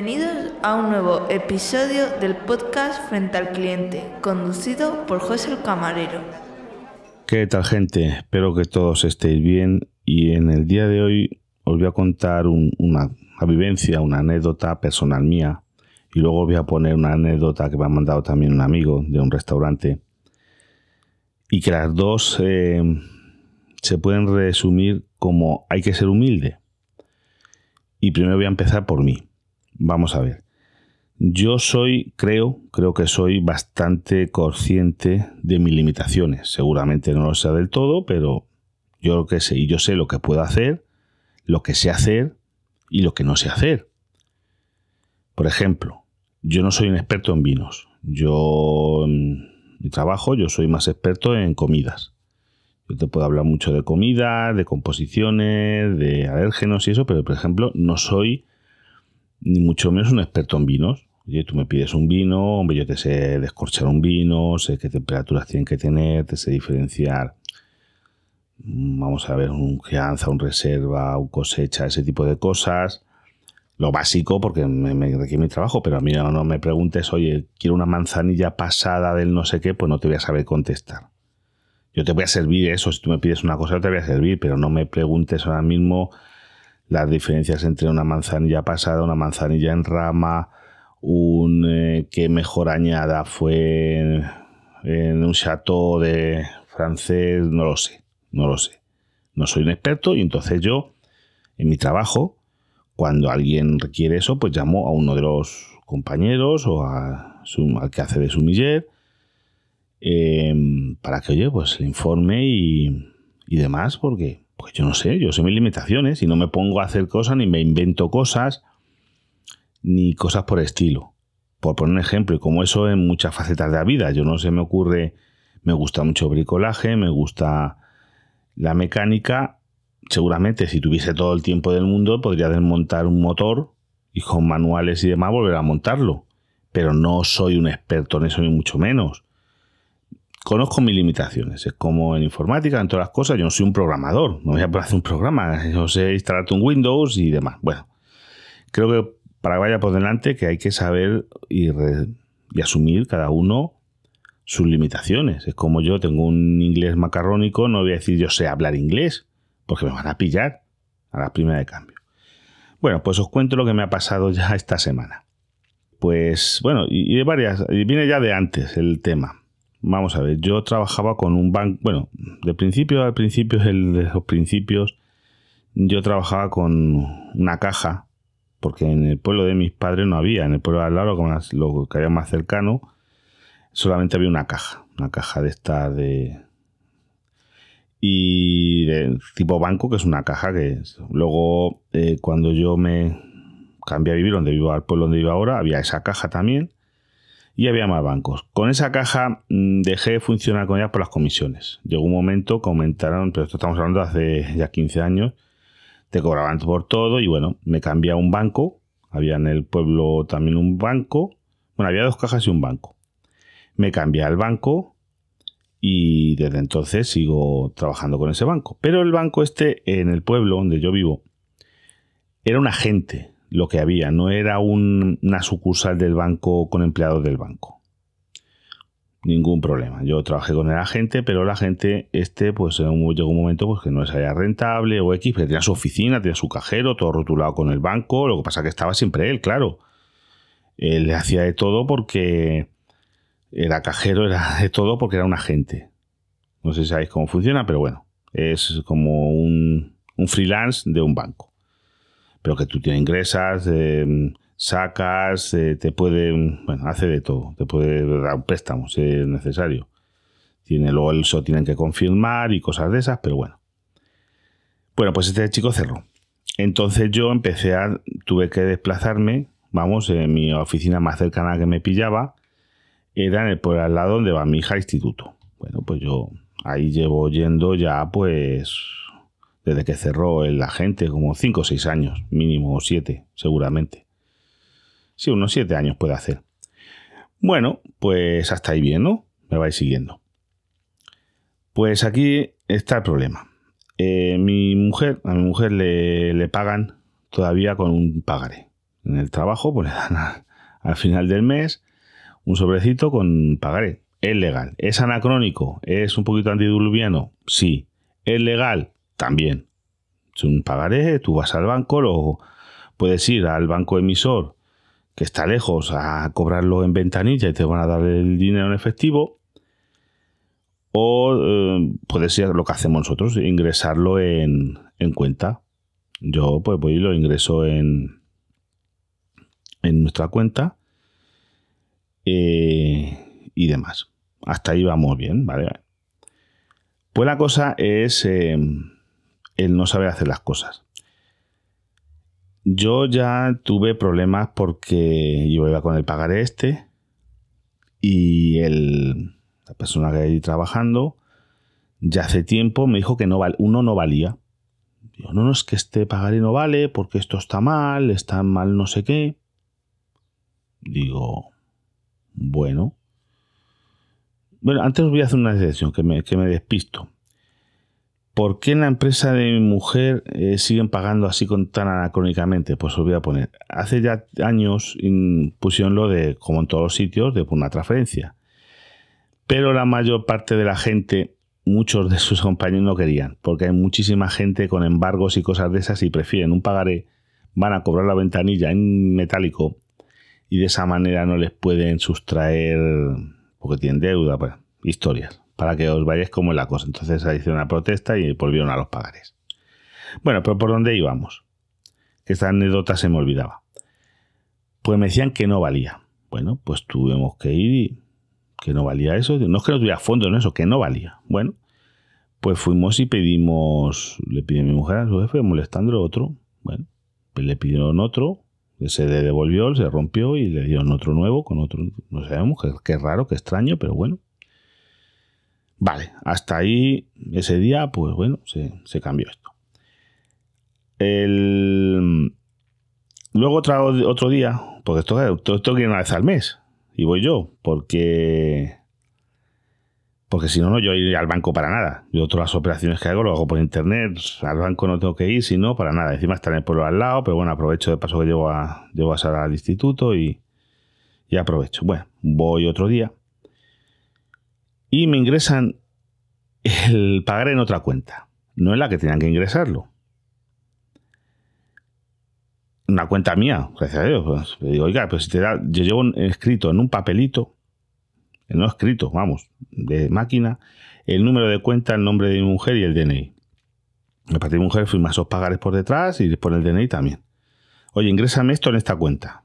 Bienvenidos a un nuevo episodio del podcast Frente al Cliente, conducido por José el Camarero. ¿Qué tal gente? Espero que todos estéis bien y en el día de hoy os voy a contar una, vivencia, una anécdota personal mía y luego os voy a poner una anécdota que me ha mandado también un amigo de un restaurante y que las dos eh, se pueden resumir como hay que ser humilde. Y primero voy a empezar por mí. Vamos a ver. Yo soy, creo, creo que soy bastante consciente de mis limitaciones. Seguramente no lo sé del todo, pero yo lo que sé, y yo sé lo que puedo hacer, lo que sé hacer y lo que no sé hacer. Por ejemplo, yo no soy un experto en vinos. Yo, en mi trabajo, yo soy más experto en comidas. Yo te puedo hablar mucho de comida, de composiciones, de alérgenos y eso, pero por ejemplo, no soy ni mucho menos un experto en vinos. Oye, tú me pides un vino, hombre, yo te sé descorchar un vino, sé qué temperaturas tienen que tener, te sé diferenciar. Mm, vamos a ver, un crianza, un reserva, un cosecha, ese tipo de cosas. Lo básico, porque me, requiere mi trabajo, pero a mí no, no me preguntes, oye, quiero una manzanilla pasada del no sé qué, pues no te voy a saber contestar. Yo te voy a servir eso, si tú me pides una cosa, yo te voy a servir, pero no me preguntes ahora mismo las diferencias entre una manzanilla pasada, una manzanilla en rama, un eh, que mejor añada fue en, un chateau de francés, no lo sé, no lo sé. No soy un experto y entonces yo, en mi trabajo, cuando alguien requiere eso, pues llamo a uno de los compañeros o a al que hace de sumiller eh, para que, oye, pues le informe y, y demás, porque pues yo no sé, yo sé mis limitaciones y no me pongo a hacer cosas ni me invento cosas ni cosas por estilo. Por poner un ejemplo, y como eso en muchas facetas de la vida, yo no sé, me ocurre, me gusta mucho bricolaje, me gusta la mecánica, seguramente si tuviese todo el tiempo del mundo podría desmontar un motor y con manuales y demás volver a montarlo, pero no soy un experto en eso ni mucho menos conozco mis limitaciones. Es como en informática, en todas las cosas. Yo no soy un programador. No voy a hacer un programa. Yo sé instalarte un Windows y demás. Bueno, creo que para que vaya por delante que hay que saber y, y asumir cada uno sus limitaciones. Es como yo tengo un inglés macarrónico, no voy a decir yo sé hablar inglés, porque me van a pillar a la primera de cambio. Bueno, pues os cuento lo que me ha pasado ya esta semana. Pues bueno, y de varias, y viene ya de antes el tema. Vamos a ver, yo trabajaba con un banco, bueno, de principio al principio, el de los principios, yo trabajaba con una caja, porque en el pueblo de mis padres no había, en el pueblo de al lado, lo que había más cercano, solamente había una caja, una caja de esta de... Y de tipo banco, que es una caja que luego eh, cuando yo me cambié a vivir donde vivo, al pueblo donde vivo ahora, había esa caja también y había más bancos. Con esa caja mm, dejé de funcionar con ella por las comisiones. Llegó un momento, comentaron, pero esto estamos hablando de hace ya 15 años, te cobraban por todo y bueno, me cambié a un banco. Había en el pueblo también un banco. Bueno, había dos cajas y un banco. Me cambié al banco y desde entonces sigo trabajando con ese banco. Pero el banco este en el pueblo donde yo vivo era un agente lo que había, no era una sucursal del banco con empleados del banco. Ningún problema. Yo trabajé con el agente, pero el agente, este, pues llegó un momento pues, que no es allá rentable o X, pero tenía su oficina, tenía su cajero, todo rotulado con el banco. Lo que pasa que estaba siempre él, claro. Él le hacía de todo porque era cajero, era de todo porque era un agente. No sé si sabéis cómo funciona, pero bueno, es como un freelance de un banco pero que tú tienes ingresas, eh, sacas, eh, te puede, bueno, hace de todo, te puede dar un préstamo si es necesario. Tiene, luego eso tienen que confirmar y cosas de esas, pero bueno. Bueno, pues este chico cerró. Entonces yo empecé a, tuve que desplazarme, vamos, en mi oficina más cercana que me pillaba, era en el, por al lado donde va mi hija instituto. Bueno, pues yo ahí llevo yendo ya pues desde que cerró el agente, como 5 o 6 años, mínimo, o 7, seguramente. Sí, unos 7 años puede hacer. Bueno, pues hasta ahí bien, ¿no? Me vais siguiendo. Pues aquí está el problema. Eh, mi mujer, a mi mujer le, le, pagan todavía con un pagaré. en el trabajo, pues le dan al final del mes un sobrecito con pagaré. Es legal. ¿Es anacrónico? ¿Es un poquito antiduluviano? Sí. ¿Es legal? También. Es un pagaré, tú vas al banco, lo puedes ir al banco emisor que está lejos a cobrarlo en ventanilla y te van a dar el dinero en efectivo. O eh, puede ser lo que hacemos nosotros, ingresarlo en, cuenta. Yo pues voy y lo ingreso en, en nuestra cuenta eh, y demás. Hasta ahí vamos bien, ¿vale? Pues la cosa es eh, el no saber hacer las cosas. Yo ya tuve problemas porque yo iba con el pagaré este y el, la persona que hay trabajando ya hace tiempo me dijo que no uno no valía. Digo, no, no, es que este pagaré no vale porque esto está mal, está mal no sé qué. Digo, bueno. Bueno, antes voy a hacer una decisión que me, que me despisto. ¿Por qué en la empresa de mi mujer eh, siguen pagando así con tan anacrónicamente? Pues os voy a poner. Hace ya años pusieron lo de, como en todos los sitios, de una transferencia. Pero la mayor parte de la gente, muchos de sus compañeros no querían, porque hay muchísima gente con embargos y cosas de esas y prefieren un pagaré, van a cobrar la ventanilla en metálico y de esa manera no les pueden sustraer, porque tienen deuda, pues, historias para que os vayáis como en la cosa. Entonces se hizo una protesta y volvieron a los pagares. Bueno, pero ¿por dónde íbamos? Esta anécdota se me olvidaba. Pues me decían que no valía. Bueno, pues tuvimos que ir y que no valía eso. No es que no tuviera fondo en eso, que no valía. Bueno, pues fuimos y pedimos, le pidió mi mujer a su jefe molestando otro. Bueno, pues le pidieron otro, se devolvió, se rompió y le dieron otro nuevo con otro. No sabemos, qué raro, qué extraño, pero bueno. Vale, hasta ahí ese día, pues bueno, se, cambió esto. Luego otra, otro día, porque esto, todo esto viene una vez al mes, y voy yo, porque porque si no, no, yo iré al banco para nada. Yo todas las operaciones que hago lo hago por internet. Al banco no tengo que ir, si no, para nada. Encima está en el pueblo al lado, pero bueno, aprovecho de paso que llevo a, llevo a Sara al instituto y, y aprovecho. Bueno, voy otro día y me ingresan el pagar en otra cuenta, no en la que tenían que ingresarlo. Una cuenta mía, gracias a Dios. Pues, digo, oiga, pues si te da, yo llevo escrito en un papelito, no escrito, vamos, de máquina, el número de cuenta, el nombre de mi mujer y el DNI. Me parte de mi mujer firma esos pagares por detrás y por el DNI también. Oye, ingrésame esto en esta cuenta.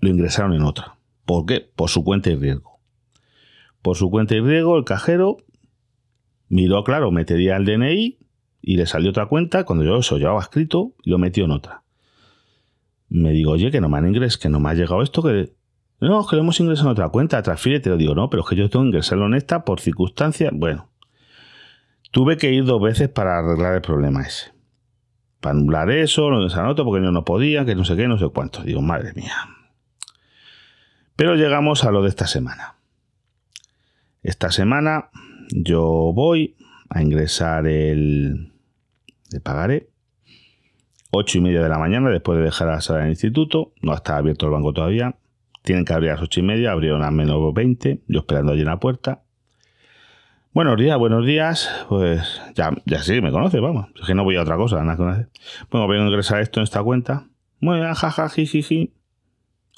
Lo ingresaron en otra. ¿Por qué? Por su cuenta y riesgo por su cuenta y riego, el cajero miró, claro, metería el DNI y le salió otra cuenta. Cuando yo eso llevaba escrito, lo metió en otra. Me digo, oye, que no me han ingresado, que no me ha llegado esto, que. No, que lo hemos ingresado en otra cuenta, transfiere, te lo digo, no, pero es que yo tengo que ingresarlo en esta por circunstancias. Bueno, tuve que ir dos veces para arreglar el problema ese. Para anular eso, lo desanoto porque yo no podía, que no sé qué, no sé cuánto. Digo, madre mía. Pero llegamos a lo de esta semana. Esta semana yo voy a ingresar el, de pagaré. 8 y media de la mañana, después de dejar la sala del instituto. No está abierto el banco todavía. Tienen que abrir a las 8 y media, abrieron a menos 20. Yo esperando allí en la puerta. Buenos días, buenos días. Pues ya, ya sí, me conoce, vamos. Es que no voy a otra cosa, nada conoce. Bueno, voy a ingresar esto en esta cuenta. Bien, jaja, jiji.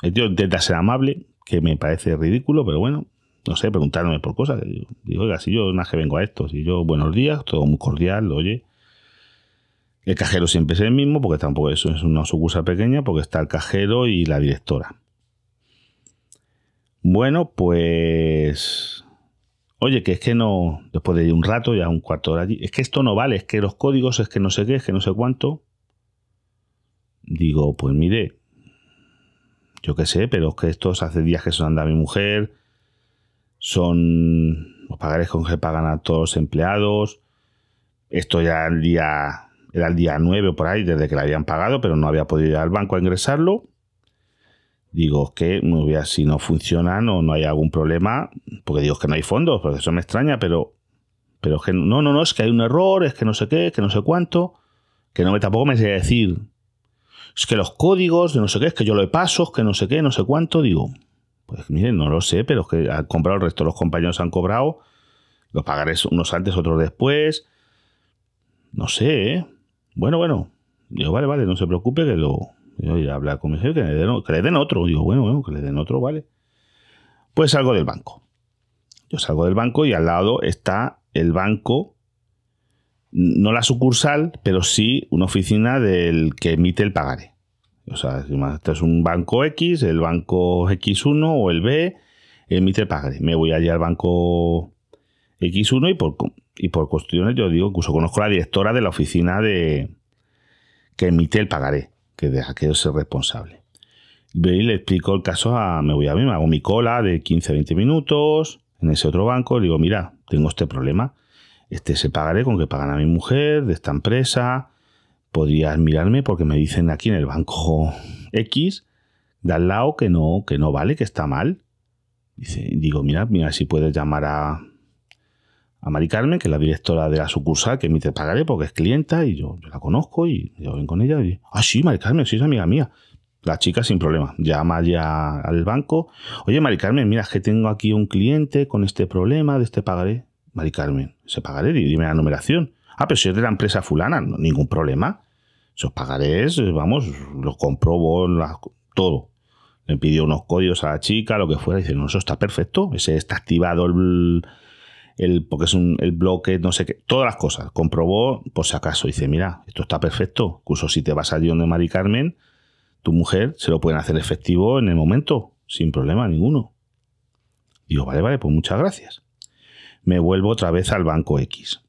El tío intenta ser amable, que me parece ridículo, pero bueno, no sé, preguntarme por cosas. Digo, oiga, si yo nada que vengo a esto, si yo, buenos días, todo muy cordial, oye. El cajero siempre es el mismo, porque tampoco eso es una sucursal pequeña, porque está el cajero y la directora. Bueno, pues. Oye, que es que no. Después de un rato, ya un cuarto de hora allí. Es que esto no vale, es que los códigos, es que no sé qué, es que no sé cuánto. Digo, pues mire. Yo qué sé, pero es que estos hace días que se anda mi mujer son los pagares con que pagan a todos los empleados. Esto ya el día, era el día 9 o por ahí, desde que la habían pagado, pero no había podido ir al banco a ingresarlo. Digo que si no funcionan o no hay algún problema, porque digo que no hay fondos, porque eso me extraña, pero, pero que no, no, no, es que hay un error, es que no sé qué, que no sé cuánto, que no me tampoco me sé decir. es que los códigos de no sé qué, es que yo lo paso, es que no sé qué, no sé cuánto. Digo, pues no lo sé, pero es que han comprado el resto los compañeros han cobrado. Los pagaré unos antes, otros después. No sé, ¿eh? Bueno, bueno. Digo, vale, vale, no se preocupe que lo. Yo voy a hablar con mi jefe, que le, den, que le den otro. Digo, bueno, bueno, que le den otro, vale. Pues salgo del banco. Yo salgo del banco y al lado está el banco, no la sucursal, pero sí una oficina del que emite el pagaré. O sea, esto es un banco X, el banco X1 o el B emite el pagaré. Me voy allí al banco X1 y por, y por cuestiones, yo digo, incluso conozco a la directora de la oficina de que emite el pagaré, que de aquello es el responsable. Y le explico el caso a, me voy a mí, me hago mi cola de 15-20 minutos en ese otro banco, le digo, mira, tengo este problema, este se pagaré con que pagan a mi mujer de esta empresa, podrías mirarme porque me dicen aquí en el banco X de al lado que no, que no vale, que está mal. Dice, digo, mira, mira si puedes llamar a, a Mari Carmen, que es la directora de la sucursal que emite pagaré porque es clienta y yo, la conozco y yo ven con ella y ah, sí, Mari Carmen, sí, es amiga mía. La chica sin problema, llama ya al banco. Oye, Mari Carmen, mira, que tengo aquí un cliente con este problema de este pagaré. Mari Carmen, ¿se pagaré? Dime la numeración. Ah, pero si es de la empresa fulana, ningún problema. Esos pagarés, vamos, los comprobo todo. Le pidió unos códigos a la chica, lo que fuera, dice, no, eso está perfecto, ese está activado el, el, porque es un, el bloque, no sé qué, todas las cosas. Comprobó, por si acaso, dice, mira, esto está perfecto. Incluso si te vas allí donde Mari Carmen, tu mujer se lo pueden hacer efectivo en el momento, sin problema ninguno. Digo, vale, vale, pues muchas gracias. Me vuelvo otra vez al banco X.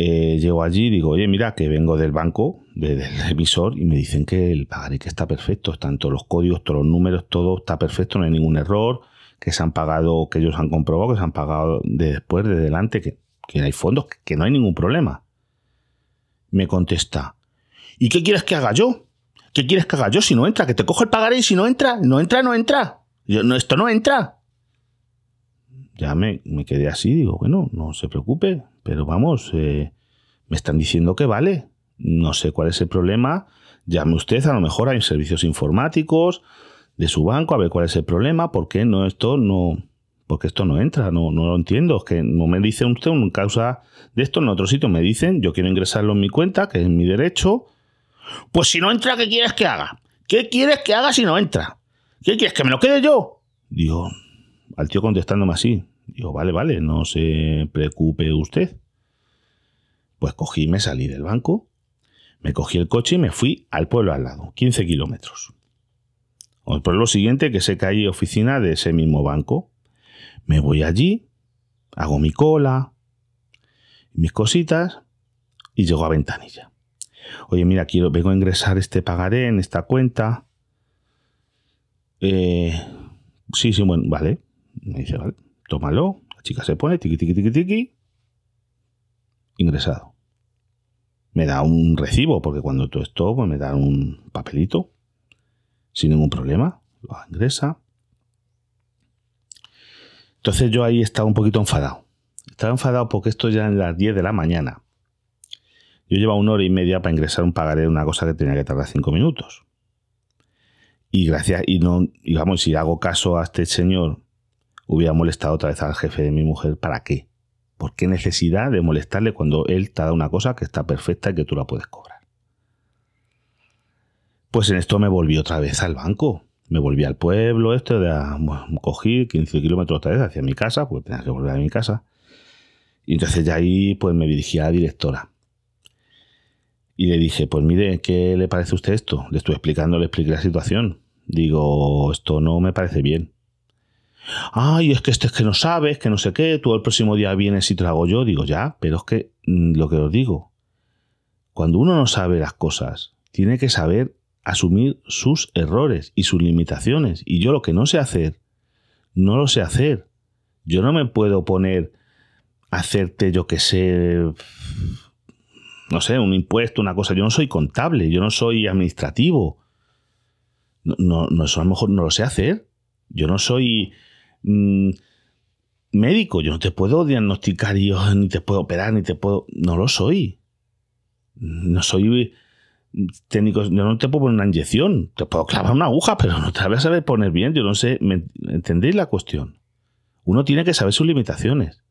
Eh, llego allí y digo, oye, mira, que vengo del banco, del emisor, y me dicen que el pagaré que está perfecto, están todos los códigos, todos los números, todo está perfecto, no hay ningún error, que se han pagado, que ellos han comprobado, que se han pagado de después, de delante, que, que hay fondos, que no hay ningún problema. Me contesta, ¿y qué quieres que haga yo? ¿Qué quieres que haga yo si no entra? Que te cojo el pagaré y si no entra, no entra, no entra. Yo, no, esto no entra. Ya me, me, quedé así, digo, bueno, no se preocupe, pero vamos, eh, me están diciendo que vale. No sé cuál es el problema. Llame usted, a lo mejor hay servicios informáticos, de su banco a ver cuál es el problema, por qué no esto no, porque esto no entra, no, no lo entiendo. Es que no me dice usted una causa de esto en otro sitio, me dicen, yo quiero ingresarlo en mi cuenta, que es mi derecho. Pues si no entra, ¿qué quieres que haga? ¿Qué quieres que haga si no entra? ¿Qué quieres que me lo quede yo? Digo, al tío contestándome así. Digo, vale, vale, no se preocupe usted. Pues cogí me salí del banco, me cogí el coche y me fui al pueblo al lado, 15 kilómetros. Por lo siguiente, que sé que hay oficina de ese mismo banco. Me voy allí, hago mi cola, mis cositas y llego a ventanilla. Oye, mira, quiero, vengo a ingresar este pagaré en esta cuenta. Eh, sí, sí, bueno, vale. Me dice, vale, tómalo. La chica se pone, tiqui, tiqui, tiqui, tiqui. Ingresado. Me da un recibo, porque cuando todo esto, pues me dan un papelito sin ningún problema, lo ingresa. Entonces yo ahí estaba un poquito enfadado. Estaba enfadado porque esto ya en las 10 de la mañana. Yo llevaba una hora y media para ingresar un pagaré, una cosa que tenía que tardar 5 minutos. Y gracias, y no, y vamos, si hago caso a este señor, hubiera molestado otra vez al jefe de mi mujer, ¿para qué? ¿Por qué necesidad de molestarle cuando él te da una cosa que está perfecta y que tú la puedes cobrar? Pues en esto me volví otra vez al banco. Me volví al pueblo, esto de cogí 15 kilómetros otra vez hacia mi casa, porque tenía que volver a mi casa. Y entonces ya ahí pues me dirigí a la directora. Y le dije, pues mire, ¿qué le parece a usted esto? Le estoy explicando, le expliqué la situación. Digo, esto no me parece bien. Ay, es que este es que no sabes, que no sé qué, tú el próximo día vienes y hago yo. Digo, ya, pero es que mm, lo que os digo, cuando uno no sabe las cosas, tiene que saber asumir sus errores y sus limitaciones. Y yo lo que no sé hacer, no lo sé hacer. Yo no me puedo poner a hacerte, yo que sé, no sé, un impuesto, una cosa. Yo no soy contable, yo no soy administrativo. No, no, eso a lo mejor no lo sé hacer. Yo no soy mm, médico, yo no te puedo diagnosticar, yo ni te puedo operar, ni te puedo... No lo soy. No soy técnicos. Yo no te puedo poner una inyección, te puedo clavar una aguja, pero no te la voy a saber poner bien. Yo no sé, ¿me ¿entendéis la cuestión? Uno tiene que saber sus limitaciones.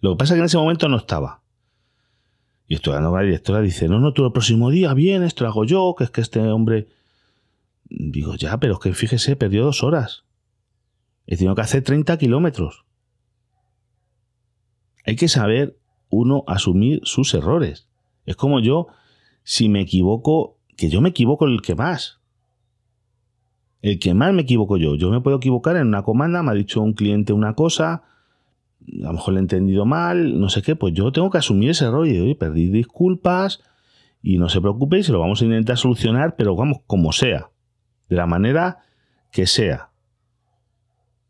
Lo que pasa es que en ese momento no estaba. Y con la directora, dice, no, no, tú el próximo día, bien, esto lo hago yo, que es que este hombre... Digo, ya, pero es que fíjese, perdió dos horas. He tenido que hacer 30 kilómetros. Hay que saber uno asumir sus errores. Es como yo, si me equivoco, que yo me equivoco el que más. El que más me equivoco yo. Yo me puedo equivocar en una comanda, me ha dicho un cliente una cosa, a lo mejor le he entendido mal, no sé qué, pues yo tengo que asumir ese error y oye, perdí disculpas y no se preocupe, se lo vamos a intentar solucionar, pero vamos, como sea, de la manera que sea.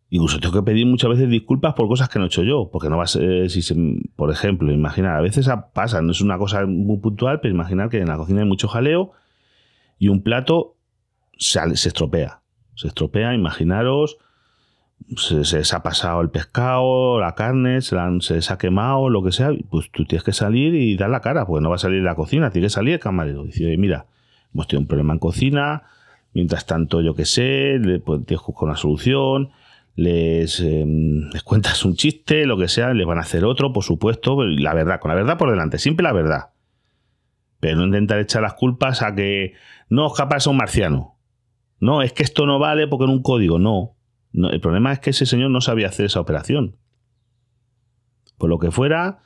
Incluso tengo que pedir muchas veces disculpas por cosas que no he hecho yo, porque no va a ser, si se, por ejemplo, imaginar, a veces pasa, no es una cosa muy puntual, pero imaginar que en la cocina hay mucho jaleo y un plato se, se estropea. Se estropea, imaginaros se, se, ha pasado el pescado, la carne, se, se ha quemado, lo que sea, pues tú tienes que salir y dar la cara, porque no va a salir de la cocina, tiene que salir el camarero. Dice, mira, hemos tenido un problema en cocina, mientras tanto, yo qué sé, le, pues, tienes que buscar una solución, les, em, les cuentas un chiste, lo que sea, les van a hacer otro, por supuesto, la verdad, con la verdad por delante, siempre la verdad. Pero no intentar echar las culpas a que no, capaz un marciano. No, es que esto no vale porque en un código, no el problema es que ese señor no sabía hacer esa operación. Por lo que fuera,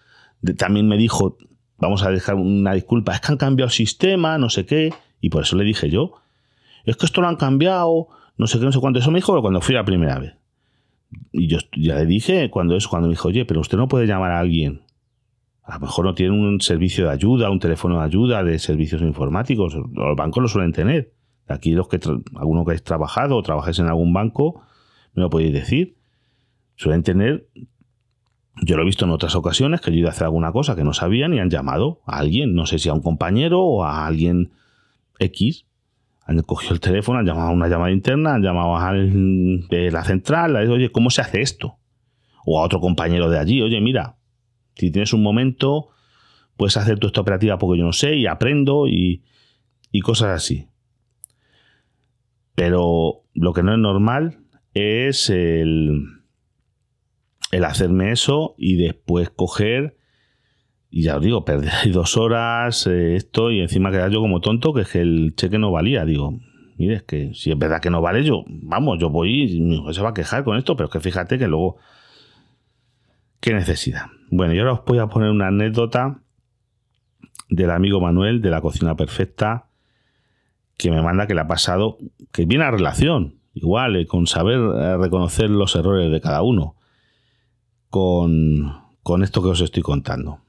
también me dijo, vamos a dejar una disculpa, es que han cambiado el sistema, no sé qué, y por eso le dije yo, es que esto lo han cambiado, no sé qué, no sé cuánto. Eso me dijo cuando fui la primera vez. Y yo ya le dije cuando eso, cuando me dijo, oye, pero usted no puede llamar a alguien. A lo mejor no tiene un servicio de ayuda, un teléfono de ayuda de servicios informáticos. Los bancos lo suelen tener. Aquí los que, alguno que hayáis trabajado o trabajáis en algún banco, me lo podéis decir. Suelen tener, yo lo he visto en otras ocasiones, que yo iba a hacer alguna cosa que no sabían y han llamado a alguien, no sé si a un compañero o a alguien X. Han cogido el teléfono, han llamado a una llamada interna, han llamado a de la central, oye, ¿cómo se hace esto? O a otro compañero de allí, oye, mira, si tienes un momento, puedes hacer tu esta operativa porque yo no sé y aprendo y, y cosas así. Pero lo que no es normal es el, el hacerme eso y después coger y ya os digo, perder ahí dos horas, eh, esto, y encima quedar yo como tonto, que es que el cheque no valía. Digo, mire, es que si es verdad que no vale, yo, vamos, yo voy y mi hijo se va a quejar con esto, pero es que fíjate que luego, qué necesidad. Bueno, y ahora os voy a poner una anécdota del amigo Manuel de la cocina perfecta que me manda que le ha pasado, que viene a relación, igual, eh, con saber eh, reconocer los errores de cada uno, con, con esto que os estoy contando.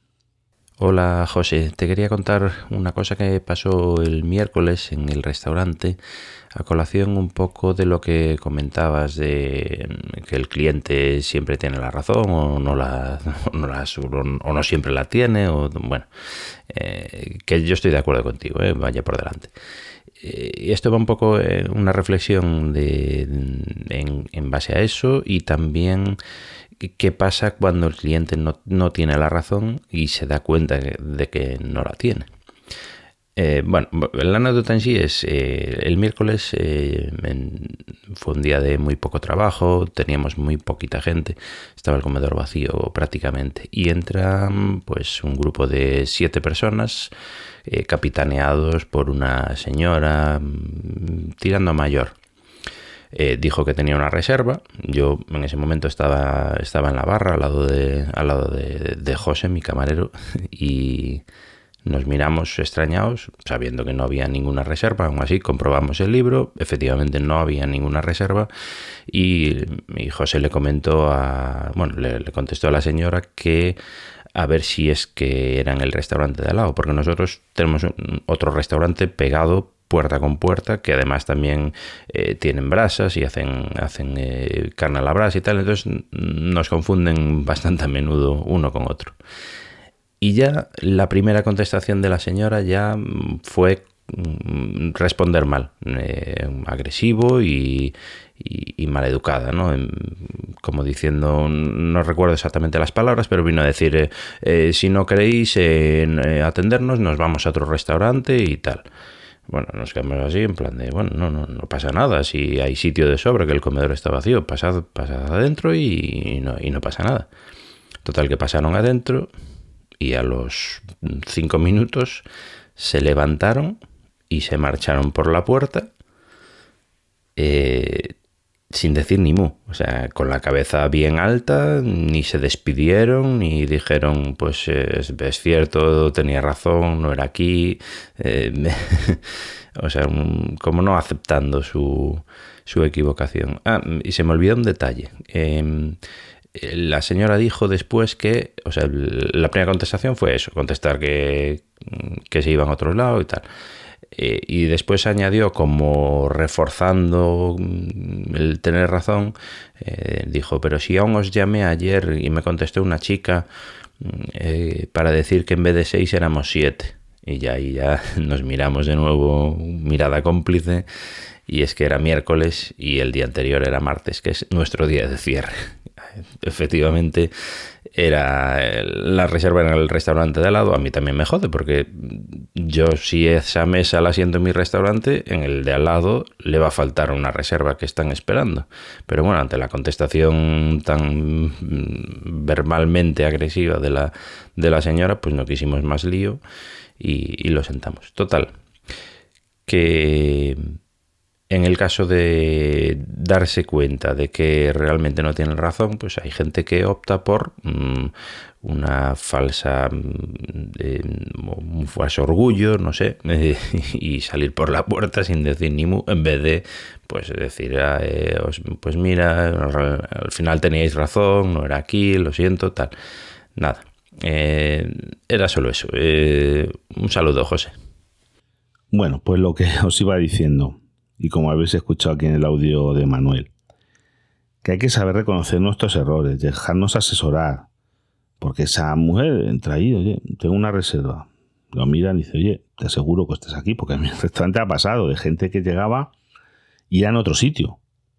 Hola José, te quería contar una cosa que pasó el miércoles en el restaurante. A colación un poco de lo que comentabas de que el cliente siempre tiene la razón o no la, o no siempre la tiene o bueno eh, que yo estoy de acuerdo contigo vaya por delante. Y esto va un poco en una reflexión de, en, base a eso y también qué pasa cuando el cliente no, tiene la razón y se da cuenta de que no la tiene. Eh, bueno, la anécdota en sí es, eh, el miércoles eh, fue un día de muy poco trabajo, teníamos muy poquita gente, estaba el comedor vacío prácticamente y entra pues un grupo de siete personas capitaneados por una señora mm, tirando a mayor. Dijo que tenía una reserva. Yo en ese momento estaba, estaba en la barra al lado de, al lado de, José, mi camarero, y nos miramos extrañados, sabiendo que no había ninguna reserva. Aún así, comprobamos el libro. Efectivamente, no había ninguna reserva. Y, José le comentó a. Bueno, le, contestó a la señora que a ver si es que era en el restaurante de al lado, porque nosotros tenemos otro restaurante pegado puerta con puerta, que además también eh, tienen brasas y hacen, hacen eh, carne a la brasa y tal, entonces nos confunden bastante a menudo uno con otro. Y ya la primera contestación de la señora ya mm, fue mm, responder mal, eh, agresivo y, maleducada, ¿no? Como diciendo, no recuerdo exactamente las palabras, pero vino a decir, si no queréis atendernos, nos vamos a otro restaurante y tal. Bueno, nos quedamos así en plan de, bueno, no, no, no pasa nada, si hay sitio de sobra, que el comedor está vacío, pasad, pasad adentro y no, y no pasa nada. Total que pasaron adentro y a los cinco minutos se levantaron y se marcharon por la puerta eh, sin decir ni mu. O sea, con la cabeza bien alta, ni se despidieron, ni dijeron, pues es, cierto, tenía razón, no era aquí. Eh, o sea, como no aceptando su, su, equivocación. Ah, y se me olvidó un detalle. Em, la señora dijo después que, o sea, la primera contestación fue eso, contestar que, que se iban a otro lado y tal. Eh, y después añadió como reforzando mm, el tener razón, eh, dijo, pero si aún os llamé ayer y me contestó una chica mm, eh, para decir que en vez de seis éramos siete. Y ya ahí ya nos miramos de nuevo, mirada cómplice, y es que era miércoles y el día anterior era martes, que es nuestro día de cierre. Efectivamente, era la reserva en el restaurante de al lado, a mí también me jode, porque yo si esa mesa la siento en mi restaurante, en el de al lado le va a faltar una reserva que están esperando. Pero bueno, ante la contestación tan verbalmente agresiva de la, de la señora, pues no quisimos más lío y, y lo sentamos. Total, que en el caso de darse cuenta de que realmente no tienen razón, pues hay gente que opta por mm, una falsa, mm, un falso orgullo, no sé, y salir por la puerta sin decir ni mu, en vez de pues decir, ah, eh, pues mira, al final teníais razón, no era aquí, lo siento, tal. Nada, eh, era solo eso. Eh, un saludo, José. Bueno, pues lo que os iba diciendo y como habéis escuchado aquí en el audio de Manuel, que hay que saber reconocer nuestros errores, dejarnos asesorar, porque esa mujer entra ahí, oye, tengo una reserva, lo miran y dice, oye, te aseguro que estés aquí, porque en mi restaurante ha pasado de gente que llegaba y era en otro sitio.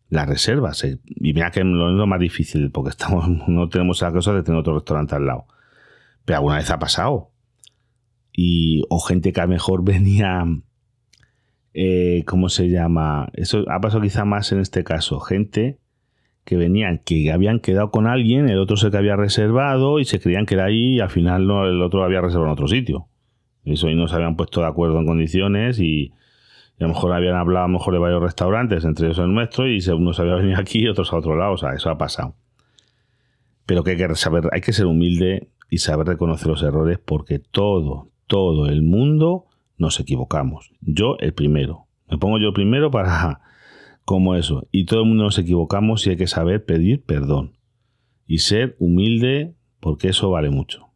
Las reservas, y mira que es lo más difícil, porque estamos, no tenemos la cosa de tener otro restaurante al lado. Pero alguna vez ha pasado. Y, o gente que a lo mejor venía eh, ¿cómo se llama? Eso ha pasado quizá más en este caso. Gente que venían, que habían quedado con alguien, el otro se que había reservado y se creían que era ahí y al final no, el otro había reservado en otro sitio. Eso y no se habían puesto de acuerdo en condiciones y, a lo mejor habían hablado a lo mejor de varios restaurantes, entre ellos el nuestro, y uno se había venido aquí y otros a otro lado. O sea, eso ha pasado. Pero que hay que saber, hay que ser humilde y saber reconocer los errores porque todo, todo el mundo nos equivocamos. Yo el primero. Me pongo yo primero para como eso. Y todo el mundo nos equivocamos y hay que saber pedir perdón. Y ser humilde porque eso vale mucho.